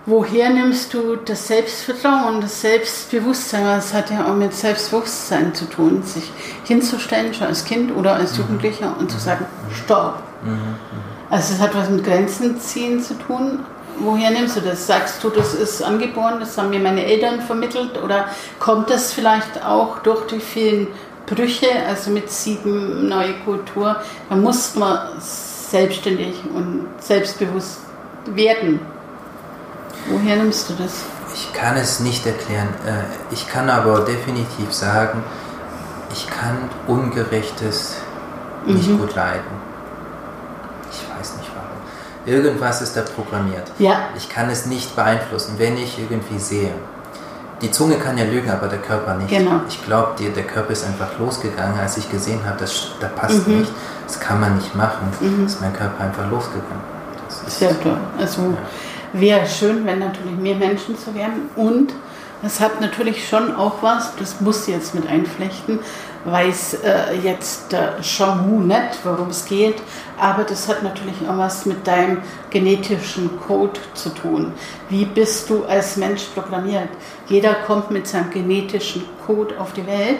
woher nimmst du das Selbstvertrauen, das Selbstbewusstsein? Das hat ja auch mit Selbstbewusstsein zu tun, sich hinzustellen, schon als Kind oder als mhm. Jugendlicher mhm. und zu mhm. sagen, stopp. Mhm. mhm. Also es hat was mit Grenzen ziehen zu tun. Woher nimmst du das? Sagst du, das ist angeboren, das haben mir meine Eltern vermittelt oder kommt das vielleicht auch durch die vielen Brüche, also mit sieben neue Kultur, da muss man selbstständig und selbstbewusst werden. Woher nimmst du das? Ich kann es nicht erklären. Äh, ich kann aber definitiv sagen, ich kann Ungerechtes nicht mhm. gut leiden. Irgendwas ist da programmiert. Ja. Ich kann es nicht beeinflussen, wenn ich irgendwie sehe. Die Zunge kann ja lügen, aber der Körper nicht. Genau. Ich glaube, der Körper ist einfach losgegangen, als ich gesehen habe, das, das passt Mhm. nicht. Das kann man nicht machen. Ist mein Körper einfach losgegangen. Das ist, Sehr toll. Also wäre schön, wenn natürlich mehr Menschen so wären. Und es hat natürlich schon auch was, das muss jetzt mit einflechten, weiß äh, jetzt Jean Wu nicht, worum es geht, aber das hat natürlich auch was mit deinem genetischen Code zu tun. Wie bist du als Mensch programmiert? Jeder kommt mit seinem genetischen Code auf die Welt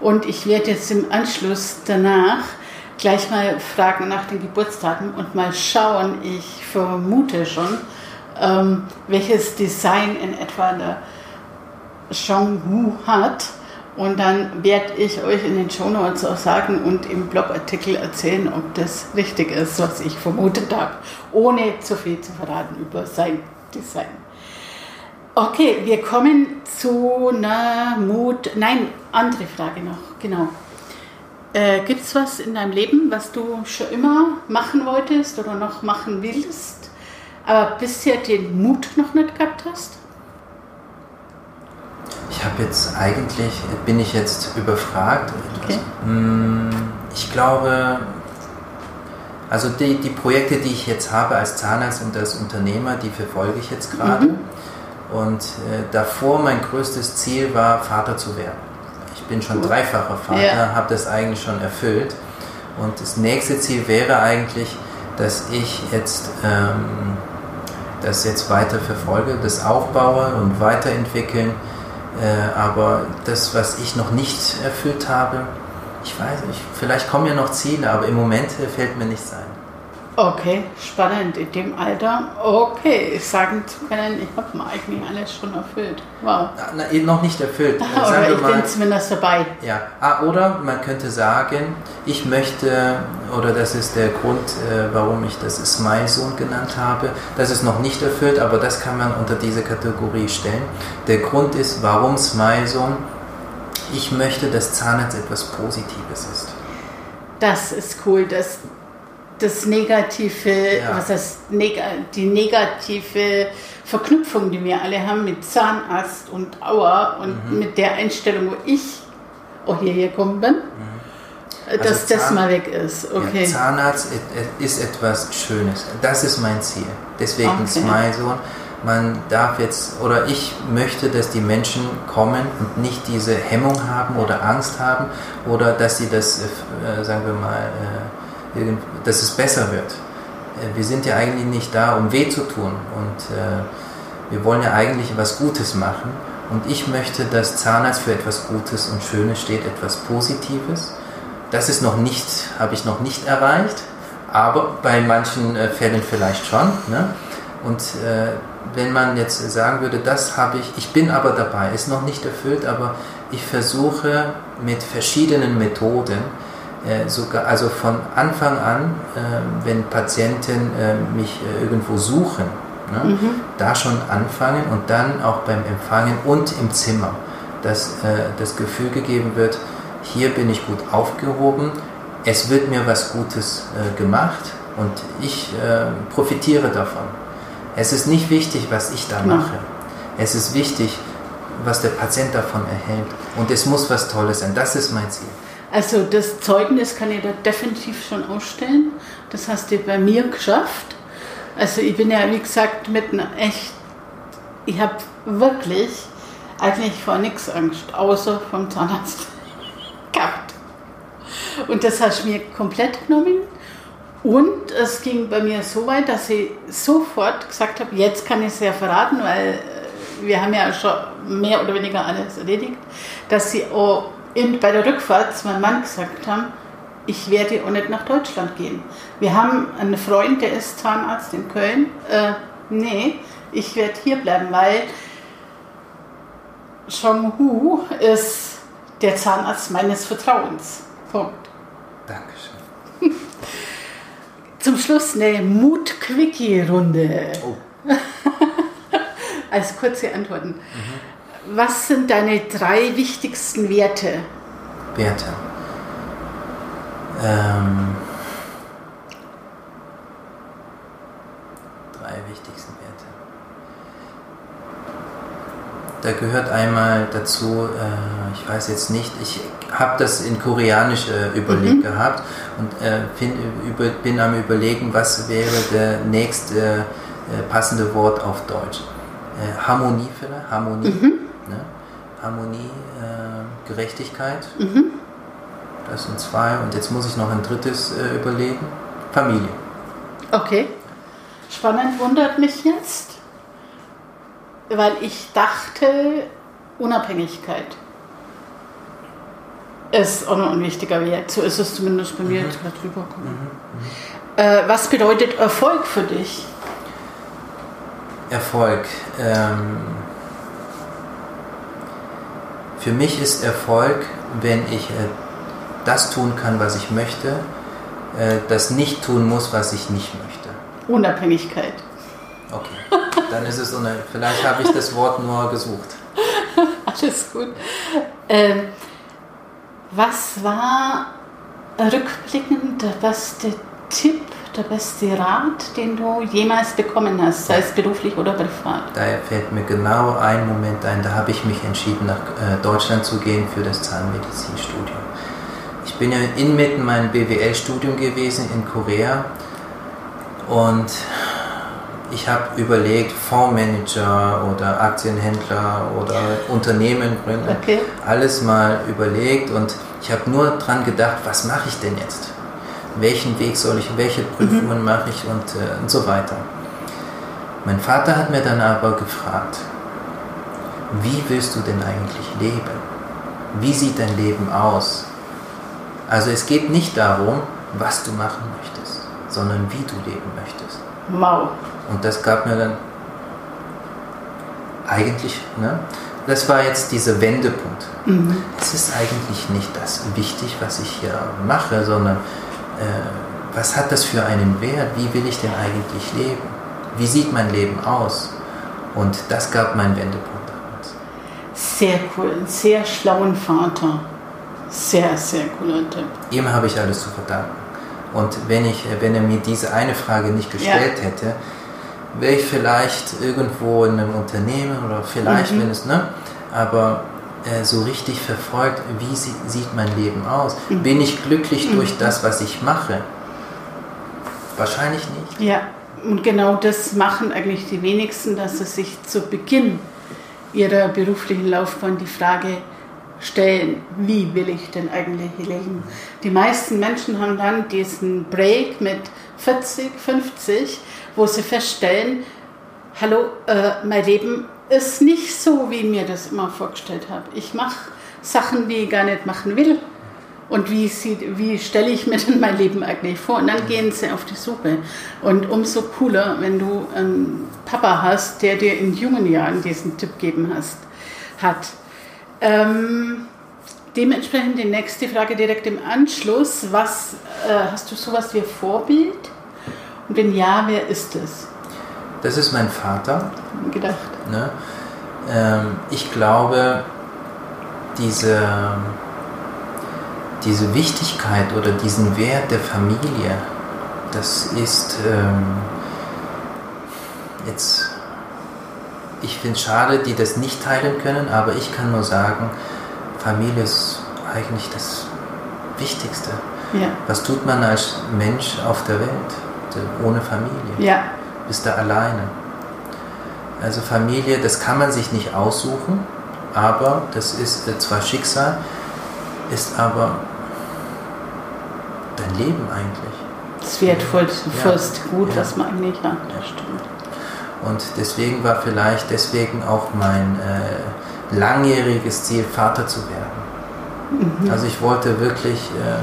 und ich werde jetzt im Anschluss danach gleich mal fragen nach den Geburtstagen und mal schauen, ich vermute schon, ähm, welches Design in etwa der Jean Wu hat. Und dann werde ich euch in den Shownotes auch sagen und im Blogartikel erzählen, ob das richtig ist, was ich vermutet habe, ohne zu viel zu verraten über sein Design. Okay, wir kommen zu einer Mut. Nein, andere Frage noch, genau. Äh, Gibt es was in deinem Leben, was du schon immer machen wolltest oder noch machen willst, aber bisher den Mut noch nicht gehabt hast? Habe jetzt eigentlich, bin ich jetzt überfragt. Okay. Mm, Ich glaube, also die, die Projekte, die ich jetzt habe als Zahnarzt und als Unternehmer, die verfolge ich jetzt gerade. Mhm. Und äh, davor mein größtes Ziel war, Vater zu werden. Ich bin schon Cool. dreifacher Vater, Ja. habe das eigentlich schon erfüllt. Und das nächste Ziel wäre eigentlich, dass ich jetzt ähm, das jetzt weiter verfolge, das aufbaue und weiterentwickeln. Äh, aber das, was ich noch nicht erfüllt habe, ich weiß nicht, vielleicht kommen ja noch Ziele, aber im Moment fällt mir nichts ein. Okay, spannend in dem Alter. Okay, sagen zu können, ich habe mir eigentlich alles schon erfüllt. Wow. Na, na, eh, noch nicht erfüllt. Sagen Oder wir ich mal, bin zumindest dabei. Ja, ah, oder man könnte sagen, ich möchte, oder das ist der Grund, äh, warum ich das Smile Zone genannt habe, das ist noch nicht erfüllt, aber das kann man unter diese Kategorie stellen. Der Grund ist, warum Smile Zone, ich möchte, dass Zahnarzt etwas Positives ist. Das ist cool, dass das negative, Ja. was heißt, neg die negative Verknüpfung, die wir alle haben mit Zahnarzt und Aua und Mhm. mit der Einstellung, wo ich auch hierher gekommen bin, dass Also das Zahn- mal weg ist. Okay. Ja, Zahnarzt ist etwas Schönes. Das ist mein Ziel. Deswegen Okay. Smile Zone. Man darf jetzt, oder ich möchte, dass die Menschen kommen und nicht diese Hemmung haben oder Angst haben oder dass sie das, äh, sagen wir mal, äh, dass es besser wird. Äh, wir sind ja eigentlich nicht da, um weh zu tun und äh, wir wollen ja eigentlich was Gutes machen. Und ich möchte, dass Zahnarzt für etwas Gutes und Schönes steht, etwas Positives. Das ist noch nicht, habe ich noch nicht erreicht, aber bei manchen äh, Fällen vielleicht schon. Ne? Und äh, wenn man jetzt sagen würde, das habe ich, ich bin aber dabei, ist noch nicht erfüllt, aber ich versuche mit verschiedenen Methoden, sogar, also von Anfang an, äh, wenn Patienten äh, mich äh, irgendwo suchen, ne, da schon anfangen und dann auch beim Empfangen und im Zimmer, dass äh, das Gefühl gegeben wird, hier bin ich gut aufgehoben, es wird mir was Gutes äh, gemacht und ich äh, profitiere davon. Es ist nicht wichtig, was ich da Genau. mache. Es ist wichtig, was der Patient davon erhält. Und es muss was Tolles sein. Das ist mein Ziel. Also das Zeugnis kann ich da definitiv schon ausstellen. Das hast du bei mir geschafft. Also ich bin ja, wie gesagt, mit einer echt, ich habe wirklich eigentlich vor nichts Angst, außer vom Zahnarzt gehabt. Und das hast du mir komplett genommen. Und es ging bei mir so weit, dass ich sofort gesagt habe, jetzt kann ich es ja verraten, weil äh, wir haben ja schon mehr oder weniger alles erledigt, dass sie auch in, bei der Rückfahrt zu meinem Mann gesagt haben, ich werde auch nicht nach Deutschland gehen. Wir haben einen Freund, der ist Zahnarzt in Köln. Äh, nee, ich werde hier bleiben, weil Chong Hu ist der Zahnarzt meines Vertrauens. Punkt. Dankeschön. Zum Schluss eine Mut-Quickie-Runde. Oh. Als kurze Antworten. Was sind deine drei wichtigsten Werte? Werte. Ähm, drei wichtigsten Werte. Da gehört einmal dazu, äh, ich weiß jetzt nicht, ich habe das in Koreanisch äh, überlegt mhm. gehabt und äh, bin, über, bin, am Überlegen, was wäre der nächste äh, passende Wort auf Deutsch. Äh, Harmonie vielleicht? Harmonie. Mhm. Harmonie, äh, Gerechtigkeit. Mhm. Das sind zwei und jetzt muss ich noch ein drittes überlegen. Familie. Okay. Spannend wundert mich jetzt weil ich dachte, Unabhängigkeit ist auch noch ein wichtiger Wert. So ist es zumindest bei mir mhm. jetzt gerade rübergekommen. Mhm. Äh, was bedeutet Erfolg für dich? Erfolg. Ähm, für mich ist Erfolg, wenn ich äh, das tun kann, was ich möchte, äh, das nicht tun muss, was ich nicht möchte. Unabhängigkeit. Okay. Dann ist es eine, vielleicht habe ich das Wort nur gesucht. Alles gut. Ähm, was war rückblickend der beste Tipp, der beste Rat, den du jemals bekommen hast, sei es beruflich oder privat? Da fällt mir genau ein Moment ein, da habe ich mich entschieden, nach äh, Deutschland zu gehen für das Zahnmedizinstudium. Ich bin ja inmitten meinem BWL-Studium gewesen in Korea und ich habe überlegt, Fondsmanager oder Aktienhändler oder Unternehmen gründen, okay. alles mal überlegt und ich habe nur dran gedacht, was mache ich denn jetzt? Welchen Weg soll ich, welche Prüfungen mhm. mache ich und, äh, und so weiter. Mein Vater hat mir dann aber gefragt, wie willst du denn eigentlich leben? Wie sieht dein Leben aus? Also es geht nicht darum, was du machen möchtest, sondern wie du leben möchtest. Wow. Und das gab mir dann eigentlich, ne? das war jetzt dieser Wendepunkt. Mhm. Es ist eigentlich nicht das wichtig, was ich hier mache, sondern äh, was hat das für einen Wert? Wie will ich denn eigentlich leben? Wie sieht mein Leben aus? Und das gab meinen Wendepunkt damals. Sehr cool, sehr schlauen Vater. Sehr, sehr cooler Tipp. Ihm habe ich alles zu verdanken. Und wenn, ich, wenn er mir diese eine Frage nicht gestellt ja. hätte, wäre ich vielleicht irgendwo in einem Unternehmen oder vielleicht, mhm. wenn es, ne? Aber äh, so richtig verfolgt, wie sie, sieht mein Leben aus? Mhm. Bin ich glücklich mhm. durch das, was ich mache? Wahrscheinlich nicht. Ja, und genau das machen eigentlich die wenigsten, dass sie sich zu Beginn ihrer beruflichen Laufbahn die Frage stellen, wie will ich denn eigentlich leben? Die meisten Menschen haben dann diesen Break mit 40, 50 wo sie feststellen, hallo, äh, mein Leben ist nicht so, wie ich mir das immer vorgestellt habe. Ich mache Sachen, die ich gar nicht machen will. Und wie, sieht, wie stelle ich mir denn mein Leben eigentlich vor? Und dann gehen sie auf die Suche. Und umso cooler, wenn du einen Papa hast, der dir in jungen Jahren diesen Tipp gegeben hast, hat. Ähm, dementsprechend die nächste Frage direkt im Anschluss. Was, äh, hast du sowas wie Vorbild? Und wenn ja, wer ist es? Das ist mein Vater. Gedacht. Ne? Ähm, ich glaube, diese, diese Wichtigkeit oder diesen Wert der Familie, das ist ähm, jetzt, ich finde es schade, die das nicht teilen können, aber ich kann nur sagen, Familie ist eigentlich das Wichtigste. Ja. Was tut man als Mensch auf der Welt? ohne Familie. Ja. Bist du alleine. Also Familie, das kann man sich nicht aussuchen, aber das ist äh, zwar Schicksal, ist aber dein Leben eigentlich. Das wertvollste ja. Gut, ja. was man eigentlich hat. Ja, stimmt. Und deswegen war vielleicht deswegen auch mein äh, langjähriges Ziel, Vater zu werden. Mhm. Also ich wollte wirklich äh,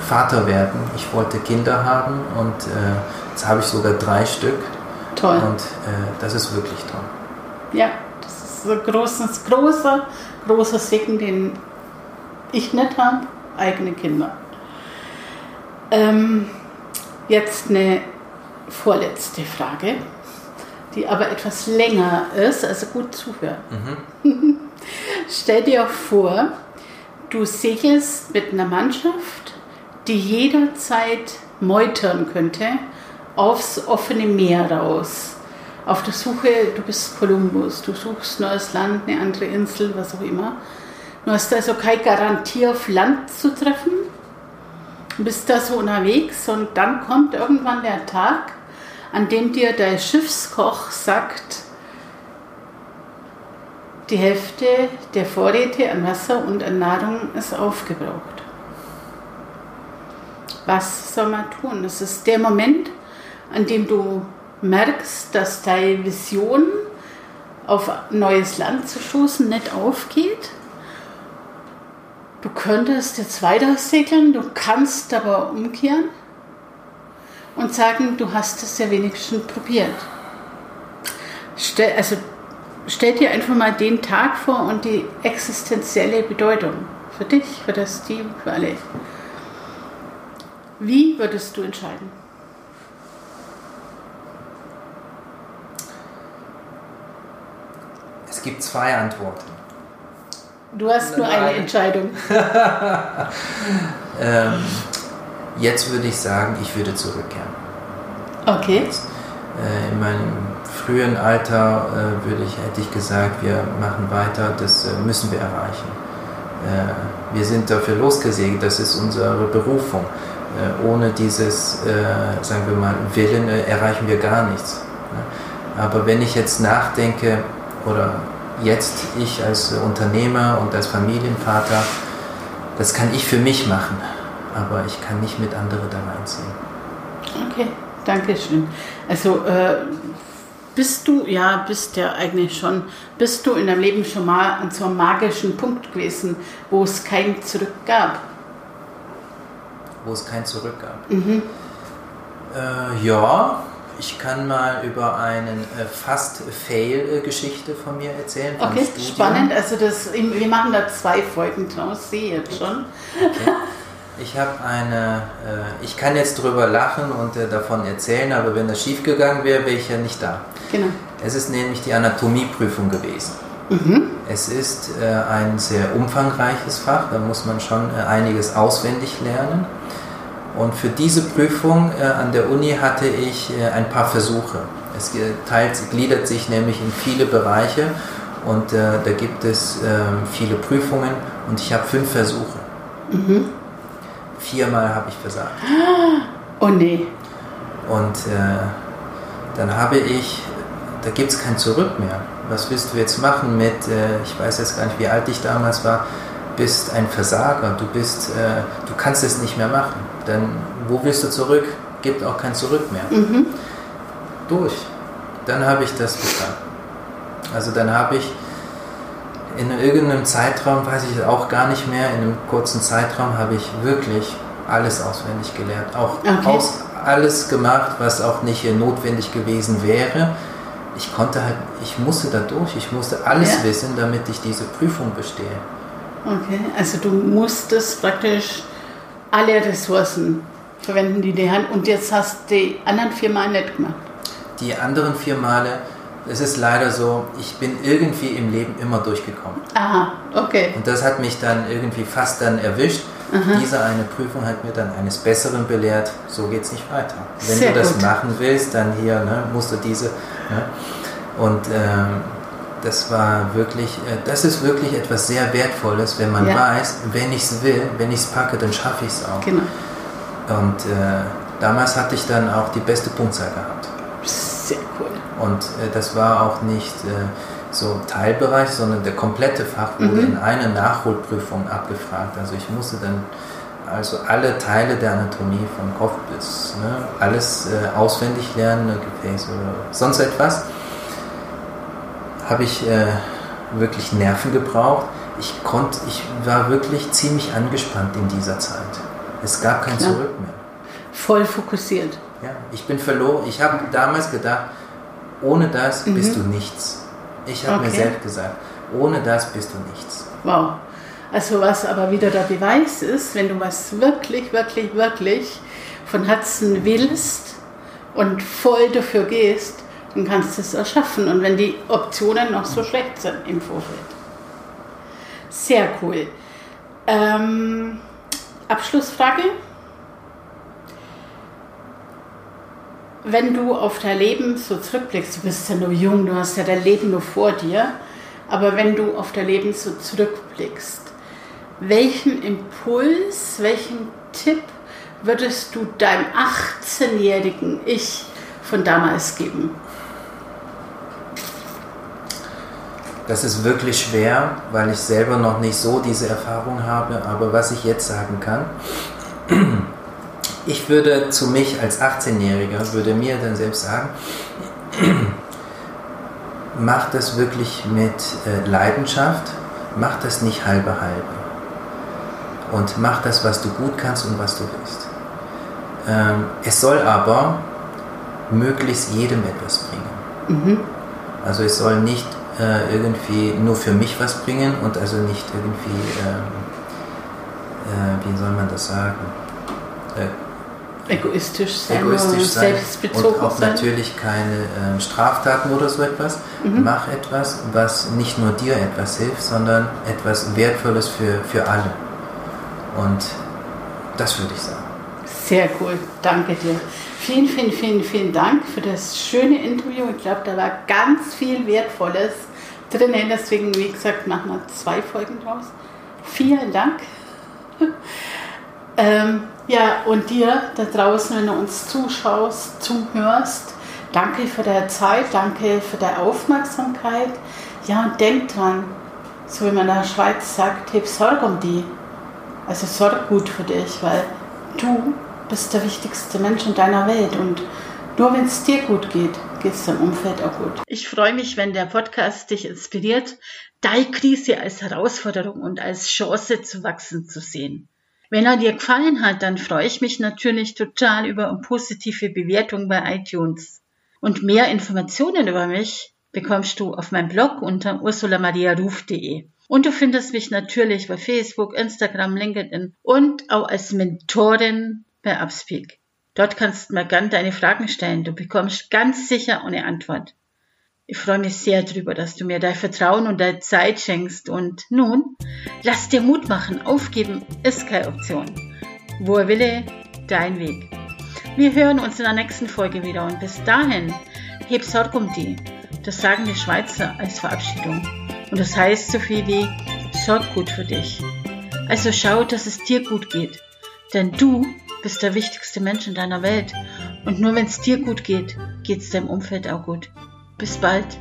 Vater werden. Ich wollte Kinder haben und äh, jetzt habe ich sogar drei Stück. Toll. Und äh, das ist wirklich toll. Ja, das ist ein großes, großer, großer Segen, den ich nicht habe, eigene Kinder. Ähm, jetzt eine vorletzte Frage, die aber etwas länger ist, also gut zuhören. Mhm. Stell dir vor, du segelst mit einer Mannschaft die jederzeit meutern könnte, aufs offene Meer raus. auf der Suche, du bist Kolumbus, du suchst neues Land, eine andere Insel, was auch immer. Du hast also keine Garantie auf Land zu treffen, du bist da so unterwegs und dann kommt irgendwann der Tag, an dem dir der Schiffskoch sagt, die Hälfte der Vorräte an Wasser und an Nahrung ist aufgebraucht. Was soll man tun? Das ist der Moment, an dem du merkst, dass deine Vision auf neues Land zu stoßen nicht aufgeht. Du könntest jetzt weiter segeln, du kannst aber umkehren und sagen, du hast es ja wenigstens probiert. Stell, also stell dir einfach mal den Tag vor und die existenzielle Bedeutung für dich, für das Team, für alle. Wie würdest du entscheiden? Es gibt zwei Antworten. Du hast nur eine Entscheidung. ähm, jetzt würde ich sagen, ich würde zurückkehren. Okay. Äh, in meinem frühen Alter äh, würde ich, hätte ich gesagt, wir machen weiter, das äh, müssen wir erreichen. Äh, wir sind dafür losgesegelt, das ist unsere Berufung. Äh, ohne dieses, äh, sagen wir mal, Willen erreichen wir gar nichts. Ne? Aber wenn ich jetzt nachdenke, oder jetzt ich als Unternehmer und als Familienvater, das kann ich für mich machen, aber ich kann nicht mit anderen da reinziehen. Okay, danke schön. Also äh, bist du, ja, bist ja eigentlich schon, bist du in deinem Leben schon mal an so einem magischen Punkt gewesen, wo es kein Zurück gab? Wo es kein Zurück gab? Mhm. Äh, ja, ich kann mal über eine äh, fast Fail-Geschichte von mir erzählen. Okay, spannend. Also das, wir machen da zwei Folgen draus, sehe jetzt schon. Okay. Ich habe eine, äh, ich kann jetzt drüber lachen und äh, davon erzählen, aber wenn das schief gegangen wäre, wäre ich ja nicht da. Genau. Es ist nämlich die Anatomieprüfung gewesen. Mhm. Es ist ein sehr umfangreiches Fach, da muss man schon einiges auswendig lernen. Und für diese Prüfung äh, an der Uni hatte ich äh, ein paar Versuche. Es teilt, gliedert sich nämlich in viele Bereiche und äh, da gibt es ähm, viele Prüfungen und ich habe fünf Versuche. Mhm. Viermal habe ich versagt. Oh nee. Und äh, dann habe ich, da gibt es kein Zurück mehr. Was willst du jetzt machen mit, äh, ich weiß jetzt gar nicht, wie alt ich damals war, bist ein Versager, du bist, äh, du kannst es nicht mehr machen. Denn wo willst du zurück? Gibt auch kein Zurück mehr. Mhm. Durch. Dann habe ich das bestanden. Also dann habe ich in irgendeinem Zeitraum, weiß ich auch gar nicht mehr, in einem kurzen Zeitraum habe ich wirklich alles auswendig gelernt. Auch okay. aus, alles gemacht, was auch nicht notwendig gewesen wäre. Ich konnte halt, ich musste da durch, ich musste alles ja. wissen, damit ich diese Prüfung bestehe. Okay, also du musstest praktisch alle Ressourcen verwenden, die die haben. Und jetzt hast du die anderen vier Mal nicht gemacht. Die anderen vier Male, es ist leider so, ich bin irgendwie im Leben immer durchgekommen. Aha, okay. Und das hat mich dann irgendwie fast dann erwischt. Aha. Diese eine Prüfung hat mir dann eines Besseren belehrt, so geht es nicht weiter. Wenn Sehr du das gut. machen willst, dann hier ne, musst du diese. Ne? Und ähm, das war wirklich, äh, das ist wirklich etwas sehr Wertvolles, wenn man ja. weiß, wenn ich es will, wenn ich es packe, dann schaffe ich es auch. Genau. Und äh, damals hatte ich dann auch die beste Punktzahl gehabt. Sehr cool. Und äh, das war auch nicht äh, so Teilbereich, sondern der komplette Fach wurde mhm. in einer Nachholprüfung abgefragt. Also ich musste dann also alle Teile der Anatomie vom Kopf bis ne, alles äh, auswendig lernen, Gefäß oder sonst etwas habe ich äh, wirklich Nerven gebraucht. Ich konnte, ich war wirklich ziemlich angespannt in dieser Zeit. Es gab kein Klar. Zurück mehr. Voll fokussiert. Ja, ich bin verloren. Ich habe damals gedacht, ohne das mhm. bist du nichts. Ich habe okay. mir selbst gesagt, ohne das bist du nichts. Wow. Also was aber wieder der Beweis ist, wenn du was wirklich, wirklich, wirklich von Herzen willst und voll dafür gehst, dann kannst du es erschaffen. Und wenn die Optionen noch so schlecht sind im Vorfeld. Sehr cool. Ähm, Abschlussfrage. wenn du auf dein Leben so zurückblickst, du bist ja nur jung, du hast ja dein Leben nur vor dir, aber wenn du auf dein Leben so zurückblickst, welchen Impuls, welchen Tipp würdest du deinem 18-jährigen Ich von damals geben? Das ist wirklich schwer, weil ich selber noch nicht so diese Erfahrung habe, aber was ich jetzt sagen kann, ich würde zu mich als 18-Jähriger, würde mir dann selbst sagen, mach das wirklich mit äh, Leidenschaft, mach das nicht halbe halbe. Und mach das, was du gut kannst und was du willst. Ähm, es soll aber möglichst jedem etwas bringen. Mhm. Also es soll nicht äh, irgendwie nur für mich was bringen und also nicht irgendwie, ähm, äh, wie soll man das sagen? Äh, egoistisch sein, egoistisch sein und auch sein. natürlich keine äh, Straftaten oder so etwas. Mhm. Mach etwas, was nicht nur dir etwas hilft, sondern etwas Wertvolles für, für alle. Und das würde ich sagen. Sehr cool, danke dir. Vielen, vielen, vielen, vielen Dank für das schöne Interview. Ich glaube, da war ganz viel Wertvolles drin. Deswegen, wie gesagt, machen wir zwei Folgen draus. Vielen Dank. ähm, ja, und dir da draußen, wenn du uns zuschaust, zuhörst, danke für deine Zeit, danke für deine Aufmerksamkeit. Ja, und denk dran, so wie man in der Schweiz sagt, heb Sorge um die. Also sorg gut für dich, weil du bist der wichtigste Mensch in deiner Welt und nur wenn es dir gut geht, geht es deinem Umfeld auch gut. Ich freue mich, wenn der Podcast dich inspiriert, deine Krise als Herausforderung und als Chance zu wachsen zu sehen. Wenn er dir gefallen hat, dann freue ich mich natürlich total über eine positive Bewertung bei iTunes. Und mehr Informationen über mich bekommst du auf meinem Blog unter ursulamariaruf.de. Und du findest mich natürlich bei Facebook, Instagram, LinkedIn und auch als Mentorin bei Upspeak. Dort kannst du mir gern deine Fragen stellen. Du bekommst ganz sicher eine Antwort. Ich freue mich sehr darüber, dass du mir dein Vertrauen und deine Zeit schenkst. Und nun, lass dir Mut machen. Aufgeben ist keine Option. Wo er wille, dein Weg. Wir hören uns in der nächsten Folge wieder und bis dahin, heb Sorg um die. Das sagen die Schweizer als Verabschiedung. Und das heißt so viel wie, sorg gut für dich. Also schau, dass es dir gut geht. Denn du bist der wichtigste Mensch in deiner Welt. Und nur wenn es dir gut geht, geht es deinem Umfeld auch gut. Bis bald.